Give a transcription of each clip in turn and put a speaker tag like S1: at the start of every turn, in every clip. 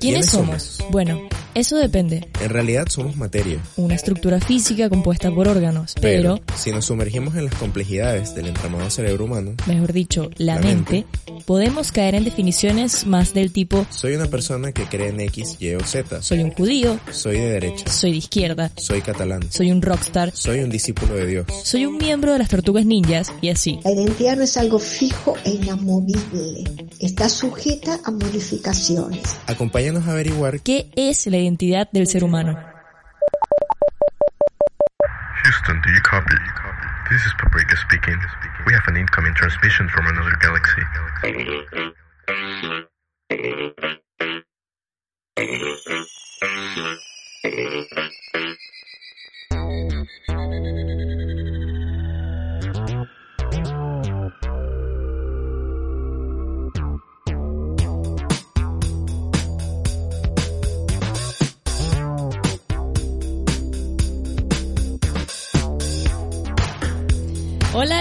S1: ¿Quiénes somos? Bueno, eso depende.
S2: En realidad somos materia.
S1: Una estructura física compuesta por órganos, pero,
S2: si nos sumergimos en las complejidades del entramado cerebro humano,
S1: mejor dicho, la, mente, podemos caer en definiciones más del tipo
S2: soy una persona que cree en X, Y o Z.
S1: soy un judío,
S2: Soy de derecha.
S1: soy de izquierda,
S2: Soy catalán.
S1: soy un rockstar,
S2: Soy un discípulo de Dios.
S1: soy un miembro de las tortugas ninjas y así.
S3: La identidad no es algo fijo e inamovible. Está sujeta a modificaciones.
S2: Acompáñanos a averiguar
S1: ¿Qué es la identidad del ser humano?
S4: Houston, do you copy? This is Paprika speaking. We have an incoming transmission from another galaxy.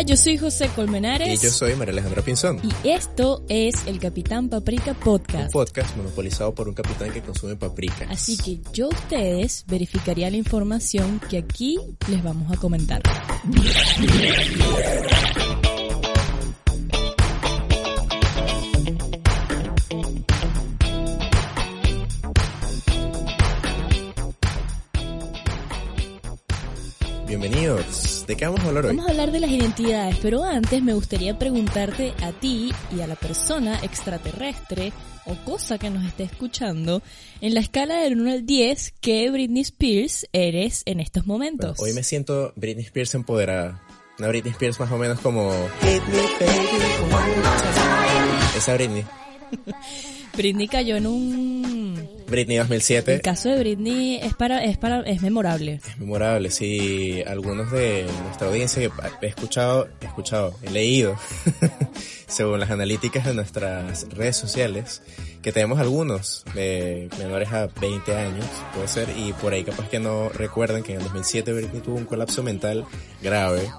S1: Yo soy José Colmenares.
S2: y yo soy María Alejandra Pinzón.
S1: Y esto es el Capitán Paprika
S2: Un
S1: Podcast.
S2: podcast monopolizado por un capitán que consume paprika.
S1: Así que yo a ustedes verificaría la información que aquí les vamos a comentar.
S2: ¿De qué vamos a hablar hoy?
S1: Vamos a hablar de las identidades, pero antes me gustaría preguntarte a ti y a la persona extraterrestre o cosa que nos esté escuchando, en la escala del 1 al 10, ¿qué Britney Spears eres en estos momentos?
S2: Hoy me siento Britney Spears empoderada. Una Britney Spears más o menos como... Esa Britney.
S1: Britney cayó en un...
S2: Britney
S1: El
S2: 2007.
S1: caso de Britney es para, es para, es memorable.
S2: Es memorable, sí. Algunos de nuestra audiencia que he escuchado, he escuchado, he leído, según las analíticas de nuestras redes sociales, que tenemos algunos de menores a 20 años, puede ser, y por ahí capaz que no recuerdan que en el 2007 Britney tuvo un colapso mental grave.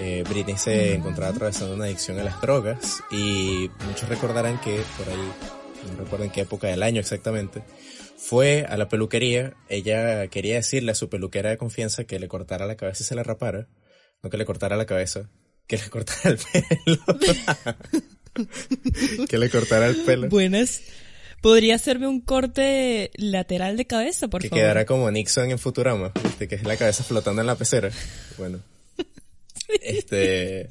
S2: Eh, Britney se encontraba atravesando una adicción a las drogas y muchos recordarán que por ahí, no recuerdo en qué época del año exactamente, fue a la peluquería, ella quería decirle a su peluquera de confianza que le cortara la cabeza y se la rapara, no que le cortara la cabeza, que le cortara el pelo. que le cortara el pelo.
S1: Buenas. ¿Podría hacerme un corte lateral de cabeza, por
S2: que
S1: favor?
S2: quedara como Nixon en Futurama, ¿viste? que es la cabeza flotando en la pecera. Bueno, este,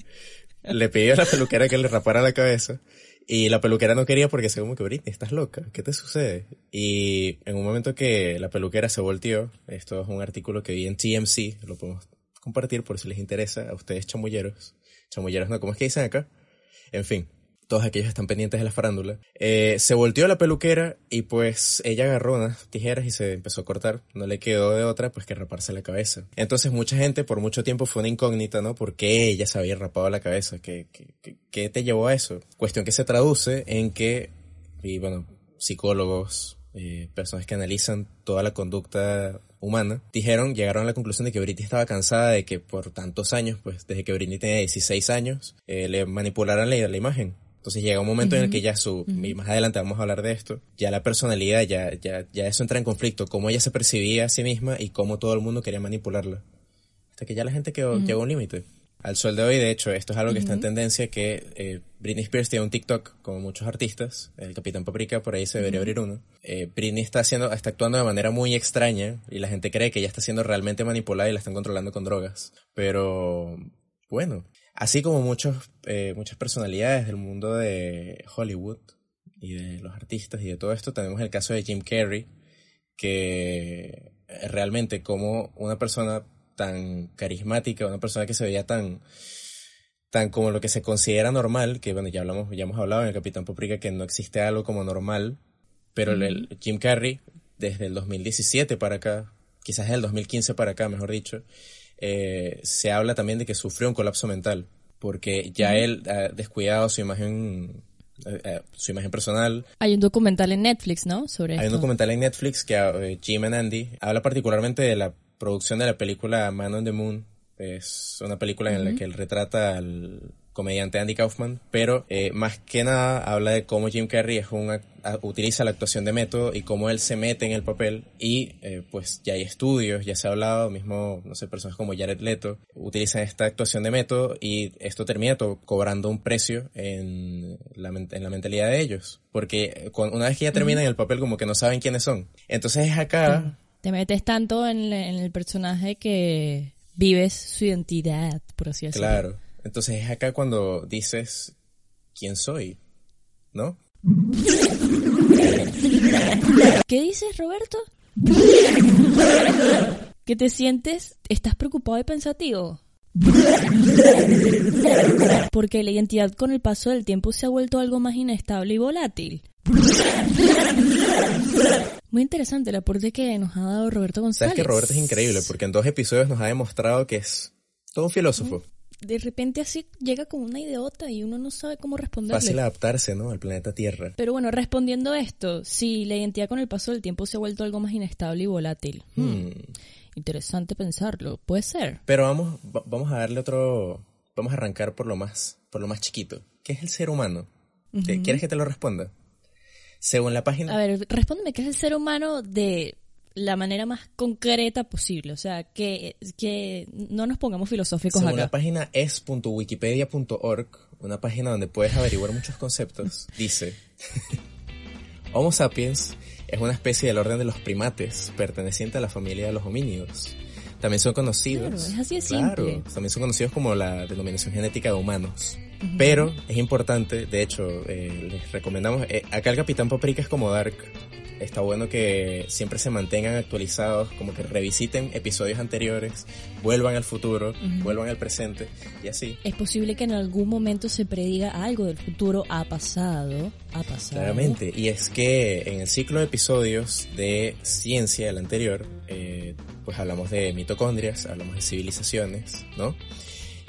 S2: le pidió a la peluquera que le rapara la cabeza y la peluquera no quería porque se como que Britney, estás loca, ¿qué te sucede? Y en un momento que la peluquera se volteó, esto es un artículo que vi en TMC, lo podemos compartir por si les interesa a ustedes chamulleros, chamulleros no, ¿cómo es que dicen acá? En fin, todos aquellos que están pendientes de la farándula. Eh, se volteó la peluquera y pues ella agarró unas tijeras y se empezó a cortar. No le quedó de otra pues que raparse la cabeza. Entonces mucha gente por mucho tiempo fue una incógnita, ¿no? ¿Por qué ella se había rapado la cabeza? ¿Qué, qué, qué, qué te llevó a eso? Cuestión que se traduce en que, y bueno, psicólogos, eh, personas que analizan toda la conducta humana, dijeron, llegaron a la conclusión de que Britney estaba cansada de que por tantos años, pues desde que Britney tenía 16 años, eh, le manipularan la, la imagen. Entonces llega un momento en el que ya su, y más adelante vamos a hablar de esto, ya la personalidad, ya, ya, ya eso entra en conflicto, cómo ella se percibía a sí misma y cómo todo el mundo quería manipularla. Hasta que ya la gente quedó, llegó a un límite. Al sol de hoy, de hecho, esto es algo que está en tendencia, que eh, Britney Spears tiene un TikTok, como muchos artistas, el Capitán Paprika, por ahí se debería abrir uno. Eh, Britney está haciendo, está actuando de manera muy extraña y la gente cree que ella está siendo realmente manipulada y la están controlando con drogas. Pero, bueno, así como muchos, eh, muchas personalidades del mundo de Hollywood y de los artistas y de todo esto, tenemos el caso de Jim Carrey, que eh, realmente como una persona tan carismática, una persona que se veía tan tan como lo que se considera normal, que bueno, ya hablamos, ya hemos hablado en el Capitán Paprika que no existe algo como normal, pero el- el Jim Carrey desde el 2017 para acá, quizás desde el 2015 para acá, mejor dicho, eh, se habla también de que sufrió un colapso mental, porque ya él ha descuidado su imagen, eh, eh, su imagen personal,
S1: Hay un documental en Netflix, ¿no? Sobre
S2: hay un documental en Netflix que eh, Jim and Andy habla particularmente de la producción de la película Man on the Moon. Es una película en la que él retrata al, comediante Andy Kaufman, pero eh, más que nada habla de cómo Jim Carrey es un, utiliza la actuación de método y cómo él se mete en el papel y eh, pues ya hay estudios, ya se ha hablado, mismo, no sé, personas como Jared Leto utilizan esta actuación de método y esto termina cobrando un precio en la, en la mentalidad de ellos, porque una vez que ya terminan el papel como que no saben quiénes son. Entonces es acá...
S1: Te metes tanto en, en el personaje que vives su identidad, por así decirlo.
S2: Claro. Entonces es acá cuando dices, ¿quién soy? ¿No?
S1: ¿Qué dices, Roberto? ¿Que te sientes, estás preocupado y pensativo? Porque la identidad con el paso del tiempo se ha vuelto algo más inestable y volátil. Muy interesante el aporte que nos ha dado Roberto González.
S2: Sabes que Roberto es increíble porque en dos episodios nos ha demostrado que es todo un filósofo
S1: de repente así llega como una idiota y uno no sabe cómo responderle.
S2: Fácil adaptarse, ¿no? Al planeta Tierra.
S1: Pero bueno, respondiendo esto, si la identidad con el paso del tiempo se ha vuelto algo más inestable y volátil. Hmm, hmm. Interesante pensarlo, puede ser.
S2: Pero vamos, vamos a darle otro, vamos a arrancar por lo más, por lo más chiquito. ¿Qué es el ser humano? ¿Quieres que te lo responda? Según la página.
S1: A ver, respóndeme qué es el ser humano de la manera más concreta posible. O sea, que, que no nos pongamos filosóficos
S2: Según
S1: acá.
S2: la página es.wikipedia.org, una página donde puedes averiguar muchos conceptos, dice: Homo sapiens es una especie del orden de los primates, perteneciente a la familia de los homínidos. También son conocidos.
S1: Claro, es así de simple.
S2: también son conocidos como la denominación genética de humanos. Pero es importante, de hecho, eh, les recomendamos. Eh, acá el Capitán Paprika es como Dark está bueno que siempre se mantengan actualizados, como que revisiten episodios anteriores, vuelvan al futuro, vuelvan al presente y así.
S1: Es posible que en algún momento se prediga algo del futuro ha pasado, ha pasado.
S2: Claramente, y es que en el ciclo de episodios de ciencia, el anterior, eh, pues hablamos de mitocondrias, hablamos de civilizaciones, ¿no?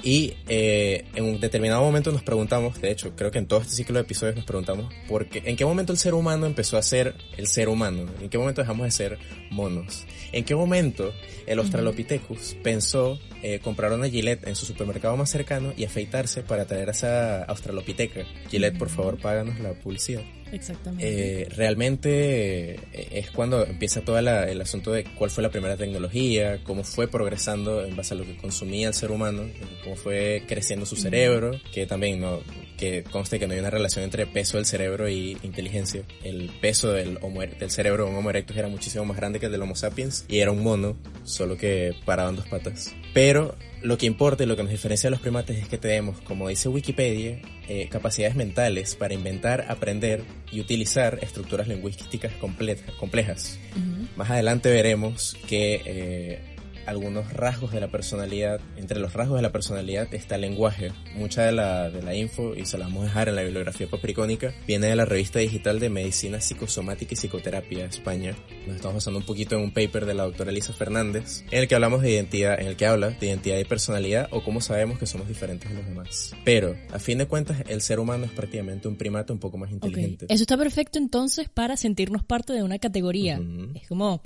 S2: Y eh, en un determinado momento nos preguntamos, de hecho, creo que en todo este ciclo de episodios nos preguntamos, ¿por qué, ¿en qué momento el ser humano empezó a ser el ser humano? ¿En qué momento dejamos de ser monos? ¿En qué momento el Australopithecus pensó eh, comprar una Gillette en su supermercado más cercano y afeitarse para traer a esa Australopiteca? Gillette, por favor, páganos la publicidad.
S1: Exactamente.
S2: Eh, realmente eh, es cuando empieza todo el asunto de cuál fue la primera tecnología, cómo fue progresando en base a lo que consumía el ser humano, cómo fue creciendo su cerebro, que también no, que conste que no hay una relación entre peso del cerebro y inteligencia. El peso del, del cerebro de un Homo erectus era muchísimo más grande que el del Homo sapiens y era un mono, solo que paraba en dos patas. Pero lo que importa y lo que nos diferencia de los primates es que tenemos, como dice Wikipedia, eh, capacidades mentales para inventar, aprender y utilizar estructuras lingüísticas complejas. Más adelante veremos que eh, algunos rasgos de la personalidad. Entre los rasgos de la personalidad está el lenguaje. Mucha de la, de la info, y se la vamos a dejar en la bibliografía papricónica, viene de la revista digital de Medicina Psicosomática y Psicoterapia España. Nos estamos basando un poquito en un paper de la doctora Elisa Fernández, en el que hablamos de identidad, en el que habla de identidad y personalidad o cómo sabemos que somos diferentes de los demás. Pero, a fin de cuentas, el ser humano es prácticamente un primate un poco más inteligente.
S1: Eso está perfecto entonces para sentirnos parte de una categoría. Es como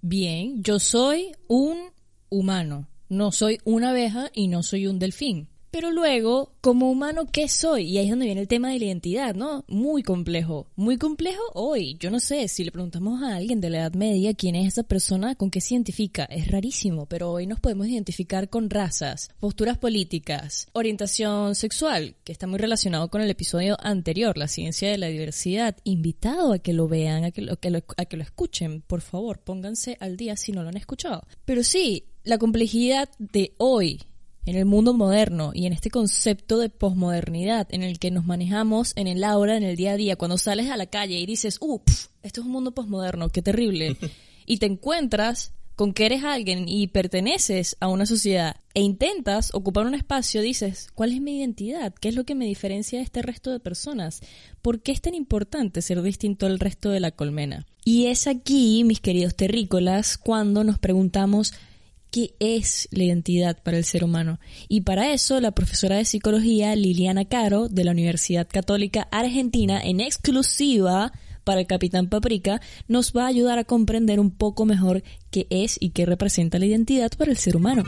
S1: bien, yo soy un humano, no soy una abeja y no soy un delfín. Pero luego, como humano, ¿qué soy? Y ahí es donde viene el tema de la identidad, ¿no? Muy complejo. Muy complejo hoy. Yo no sé, si le preguntamos a alguien de la Edad Media quién es esa persona, con qué se identifica. Es rarísimo, pero hoy nos podemos identificar con razas, posturas políticas, orientación sexual, que está muy relacionado con el episodio anterior, la ciencia de la diversidad. Invitado a que lo vean, a que lo, a que lo escuchen. Por favor, pónganse al día si no lo han escuchado. Pero sí, la complejidad de hoy en el mundo moderno y en este concepto de posmodernidad en el que nos manejamos en el aura, en el día a día, cuando sales a la calle y dices, uh, esto es un mundo posmoderno, qué terrible, y te encuentras con que eres alguien y perteneces a una sociedad e intentas ocupar un espacio, dices, ¿cuál es mi identidad? ¿Qué es lo que me diferencia de este resto de personas? ¿Por qué es tan importante ser distinto al resto de la colmena? Y es aquí, mis queridos terrícolas, cuando nos preguntamos, qué es la identidad para el ser humano. Y para eso, la profesora de psicología Liliana Caro, de la Universidad Católica Argentina, en exclusiva para el Capitán Paprika, nos va a ayudar a comprender un poco mejor qué es y qué representa la identidad para el ser humano.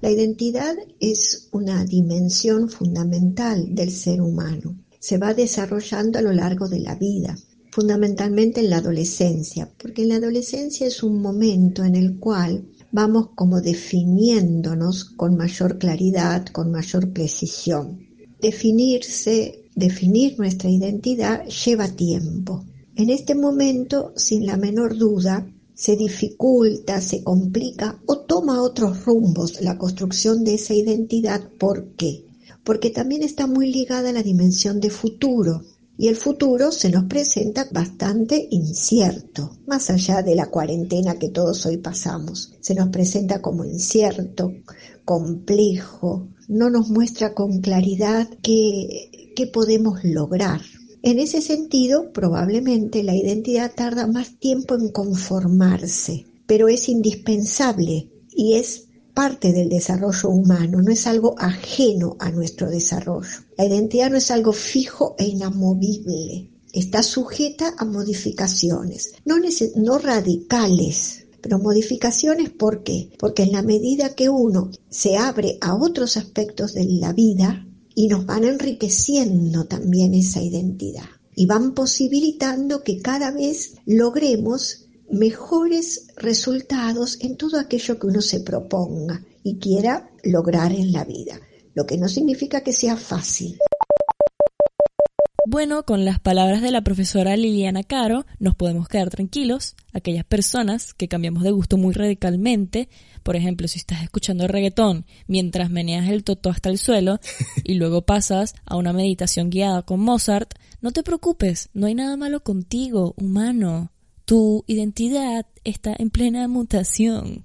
S3: La identidad es una dimensión fundamental del ser humano. Se va desarrollando a lo largo de la vida, fundamentalmente en la adolescencia, porque la adolescencia es un momento en el cual vamos como definiéndonos con mayor claridad, con mayor precisión. Definirse, definir nuestra identidad lleva tiempo. En este momento, sin la menor duda, se dificulta, se complica o toma otros rumbos la construcción de esa identidad. ¿Por qué? Porque también está muy ligada a la dimensión de futuro. Y el futuro se nos presenta bastante incierto, más allá de la cuarentena que todos hoy pasamos. Se nos presenta como incierto, complejo, no nos muestra con claridad qué, podemos lograr. En ese sentido, probablemente la identidad tarda más tiempo en conformarse, pero es indispensable y es parte del desarrollo humano, no es algo ajeno a nuestro desarrollo. La identidad no es algo fijo e inamovible, está sujeta a modificaciones, no, no radicales, pero modificaciones. Porque en la medida que uno se abre a otros aspectos de la vida, y nos van enriqueciendo también esa identidad y van posibilitando que cada vez logremos mejores resultados en todo aquello que uno se proponga y quiera lograr en la vida, lo que no significa que sea fácil.
S1: Bueno, con las palabras de la profesora Liliana Caro, nos podemos quedar tranquilos. Aquellas personas que cambiamos de gusto muy radicalmente, por ejemplo, si estás escuchando reggaetón mientras meneas el toto hasta el suelo y luego pasas a una meditación guiada con Mozart, no te preocupes, no hay nada malo contigo, humano. Tu identidad está en plena mutación.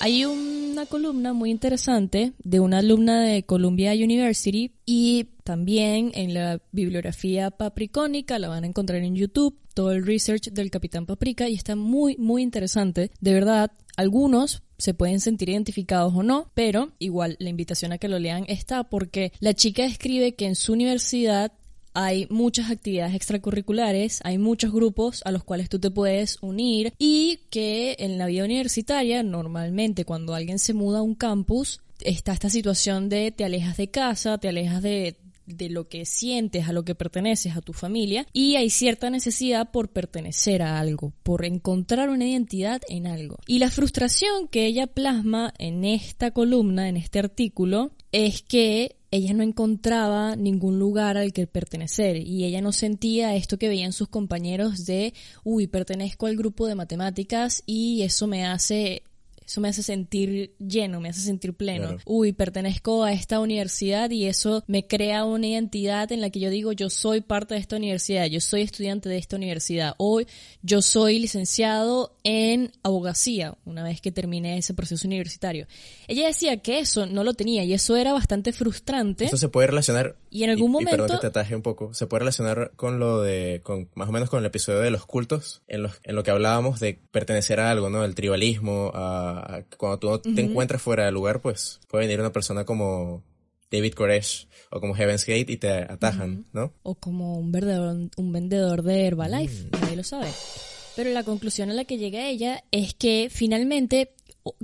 S1: Hay una columna muy interesante de una alumna de Columbia University y también en la bibliografía papricónica la van a encontrar en YouTube, todo el research del Capitán Paprika y está muy, muy interesante. De verdad, algunos se pueden sentir identificados o no, pero igual la invitación a que lo lean está porque la chica escribe que en su universidad hay muchas actividades extracurriculares, hay muchos grupos a los cuales tú te puedes unir y que en la vida universitaria normalmente cuando alguien se muda a un campus está esta situación de te alejas de casa, te alejas de, de lo que sientes, a lo que perteneces, a tu familia, y hay cierta necesidad por pertenecer a algo, por encontrar una identidad en algo. Y la frustración que ella plasma en esta columna, en este artículo, es que ella no encontraba ningún lugar al que pertenecer y ella no sentía esto que veían sus compañeros de, uy, pertenezco al grupo de matemáticas y eso me hace eso me hace sentir lleno, me hace sentir pleno. Uy, pertenezco a esta universidad y eso me crea una identidad en la que yo digo, yo soy parte de esta universidad, yo soy estudiante de esta universidad. Hoy yo soy licenciado en abogacía, una vez que terminé ese proceso universitario. Ella decía que eso no lo tenía y eso era bastante frustrante.
S2: Eso se puede relacionar.
S1: Y en algún momento.
S2: Y perdón que te ataje un poco. Se puede relacionar con lo de. con más o menos con el episodio de los cultos, en, los, en lo que hablábamos de pertenecer a algo, ¿no? El tribalismo, a cuando tú te encuentras fuera del lugar, pues puede venir una persona como David Koresh o como Heaven's Gate y te atajan, ¿no?
S1: O como un vendedor, un vendedor de Herbalife, mm. nadie lo sabe. Pero la conclusión a la que llega ella es que finalmente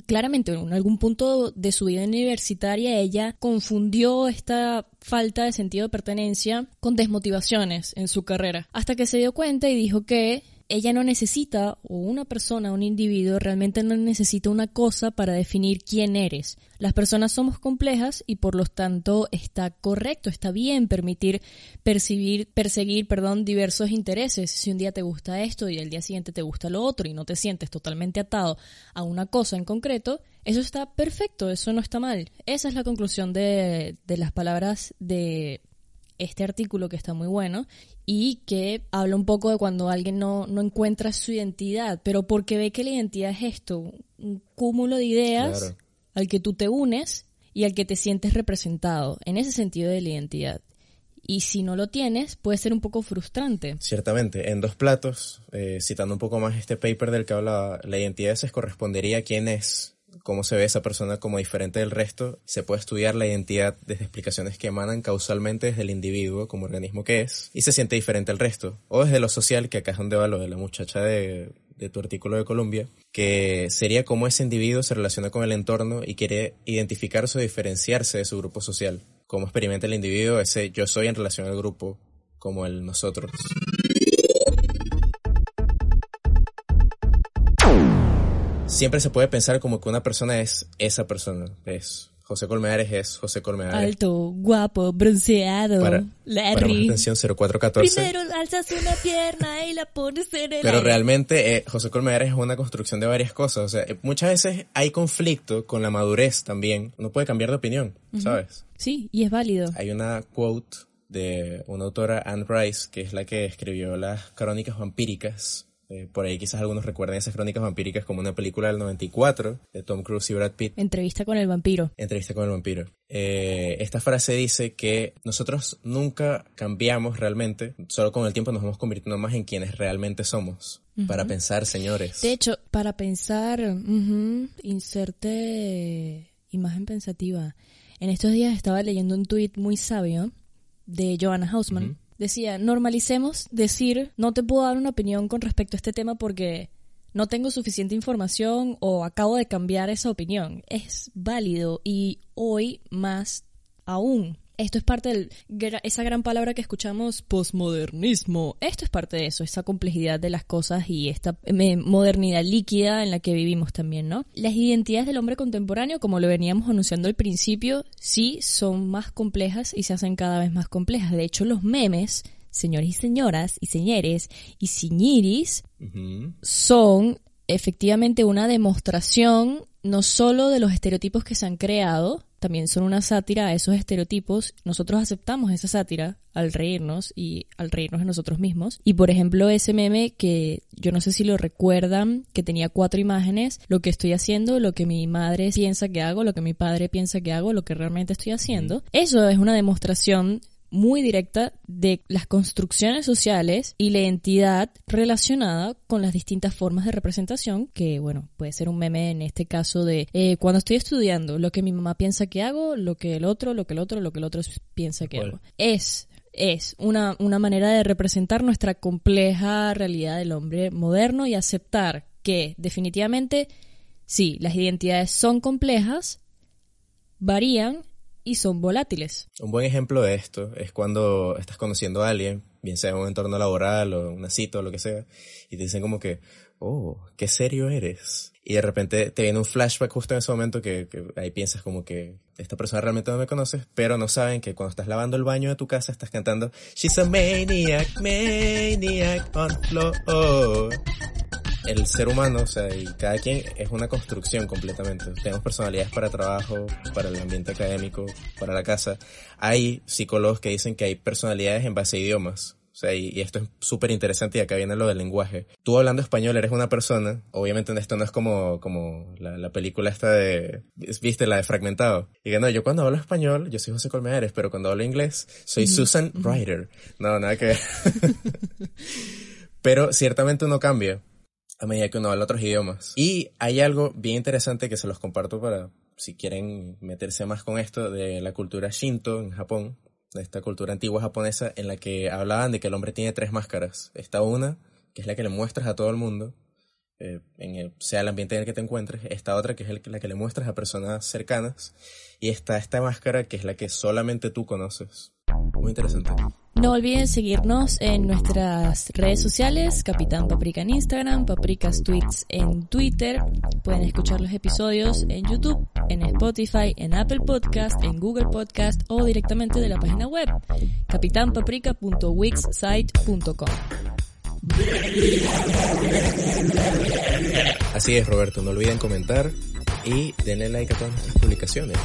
S1: claramente en algún punto de su vida universitaria ella confundió esta falta de sentido de pertenencia con desmotivaciones en su carrera, hasta que se dio cuenta y dijo que ella no necesita, o una persona, un individuo, realmente no necesita una cosa para definir quién eres. Las personas somos complejas y por lo tanto está correcto, está bien permitir percibir, perseguir, perdón, diversos intereses. Si un día te gusta esto y el día siguiente te gusta lo otro y no te sientes totalmente atado a una cosa en concreto, eso está perfecto, eso no está mal. Esa es la conclusión de, de las palabras de este artículo que está muy bueno y que habla un poco de cuando alguien no, encuentra su identidad, pero porque ve que la identidad es esto, un cúmulo de ideas al que tú te unes y al que te sientes representado, en ese sentido de la identidad. Y si no lo tienes, puede ser un poco frustrante.
S2: Ciertamente, en dos platos, eh, citando un poco más este paper del que habla, la identidad se correspondería a quién es cómo se ve esa persona como diferente del resto, se puede estudiar la identidad desde explicaciones que emanan causalmente desde el individuo como organismo que es y se siente diferente al resto, o desde lo social, que acá es donde va lo de la muchacha de, de tu artículo de Colombia, que sería cómo ese individuo se relaciona con el entorno y quiere identificarse o diferenciarse de su grupo social. Cómo experimenta el individuo ese yo soy en relación al grupo, como el nosotros. Siempre se puede pensar como que una persona es esa persona, es José Colmenares es José Colmenares.
S1: Alto, guapo, bronceado,
S2: Para, para más
S1: Larry.
S2: atención 0414.
S1: Primero alzas una pierna y la pones en el
S2: Pero
S1: aire.
S2: realmente eh, José Colmenares es una construcción de varias cosas. O sea, eh, muchas veces hay conflicto con la madurez también. Uno puede cambiar de opinión, ¿sabes?
S1: Sí, y es válido.
S2: Hay una quote de una autora, Anne Rice, que es la que escribió las crónicas vampíricas. Eh, por ahí quizás algunos recuerden esas crónicas vampíricas como una película del 94 de Tom Cruise y Brad Pitt.
S1: Entrevista con el vampiro.
S2: Entrevista con el vampiro. Eh, esta frase dice que nosotros nunca cambiamos realmente, solo con el tiempo nos vamos convirtiendo más en quienes realmente somos. Para pensar, señores.
S1: De hecho, para pensar, inserte imagen pensativa. En estos días estaba leyendo un tuit muy sabio de Joanna Hausman. Decía, normalicemos decir, no te puedo dar una opinión con respecto a este tema porque no tengo suficiente información o acabo de cambiar esa opinión. Es válido y hoy más aún. Esto es parte de esa gran palabra que escuchamos, posmodernismo. Esto es parte de eso, esa complejidad de las cosas y esta modernidad líquida en la que vivimos también, ¿no? Las identidades del hombre contemporáneo, como lo veníamos anunciando al principio, sí son más complejas y se hacen cada vez más complejas. De hecho, los memes, señores y señoras, y señores, y siñiris,
S2: Ujú.
S1: son efectivamente una demostración no solo de los estereotipos que se han creado, también son una sátira a esos estereotipos. Nosotros aceptamos esa sátira al reírnos y al reírnos de nosotros mismos. Y por ejemplo, ese meme que yo no sé si lo recuerdan, que tenía cuatro imágenes, lo que estoy haciendo, lo que mi madre piensa que hago, lo que mi padre piensa que hago, lo que realmente estoy haciendo. Eso es una demostración muy directa de las construcciones sociales y la identidad relacionada con las distintas formas de representación, que bueno, puede ser un meme en este caso de eh, cuando estoy estudiando, lo que mi mamá piensa que hago, lo que el otro, lo que el otro, lo que el otro piensa que
S2: Bueno.
S1: hago. Es es una, una manera de representar nuestra compleja realidad del hombre moderno y aceptar que definitivamente sí, las identidades son complejas, varían y son volátiles.
S2: Un buen ejemplo de esto es cuando estás conociendo a alguien, bien sea en un entorno laboral o una cita o lo que sea, y te dicen como que, oh, qué serio eres. Y de repente te viene un flashback justo en ese momento que, que ahí piensas como que esta persona realmente no me conoces, pero no saben que cuando estás lavando el baño de tu casa estás cantando She's a maniac, maniac on floor. El ser humano, o sea, y cada quien es una construcción completamente. Tenemos personalidades para trabajo, para el ambiente académico, para la casa. Hay psicólogos que dicen que hay personalidades en base a idiomas. O sea, y, y esto es súper interesante y acá viene lo del lenguaje. Tú hablando español eres una persona, obviamente esto no es como, como la, la película esta de, viste, la de Fragmentado. Y que no, yo cuando hablo español, yo soy José Colmenares, pero cuando hablo inglés, soy Susan Ryder. No, nada que ver. pero ciertamente uno cambia a medida que uno habla otros idiomas. Y hay algo bien interesante que se los comparto para si quieren meterse más con esto de la cultura Shinto en Japón, de esta cultura antigua japonesa en la que hablaban de que el hombre tiene tres máscaras. Esta una, que es la que le muestras a todo el mundo, eh, en sea el ambiente en el que te encuentres. Esta otra, que es la que le muestras a personas cercanas. Y está esta máscara, que es la que solamente tú conoces. Muy interesante.
S1: No olviden seguirnos en nuestras redes sociales, Capitán Paprika en Instagram, Paprikas Tweets en Twitter. Pueden escuchar los episodios en YouTube, en Spotify, en Apple Podcast, en Google Podcast o directamente de la página web capitanpaprika.wixsite.com.
S2: Así es, Roberto. No olviden comentar y denle like a todas nuestras publicaciones.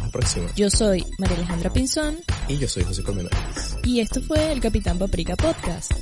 S2: Nos.
S1: Yo soy María Alejandra Pinzón
S2: Y yo soy José Colmenares.
S1: y esto fue el Capitán Paprika Podcast.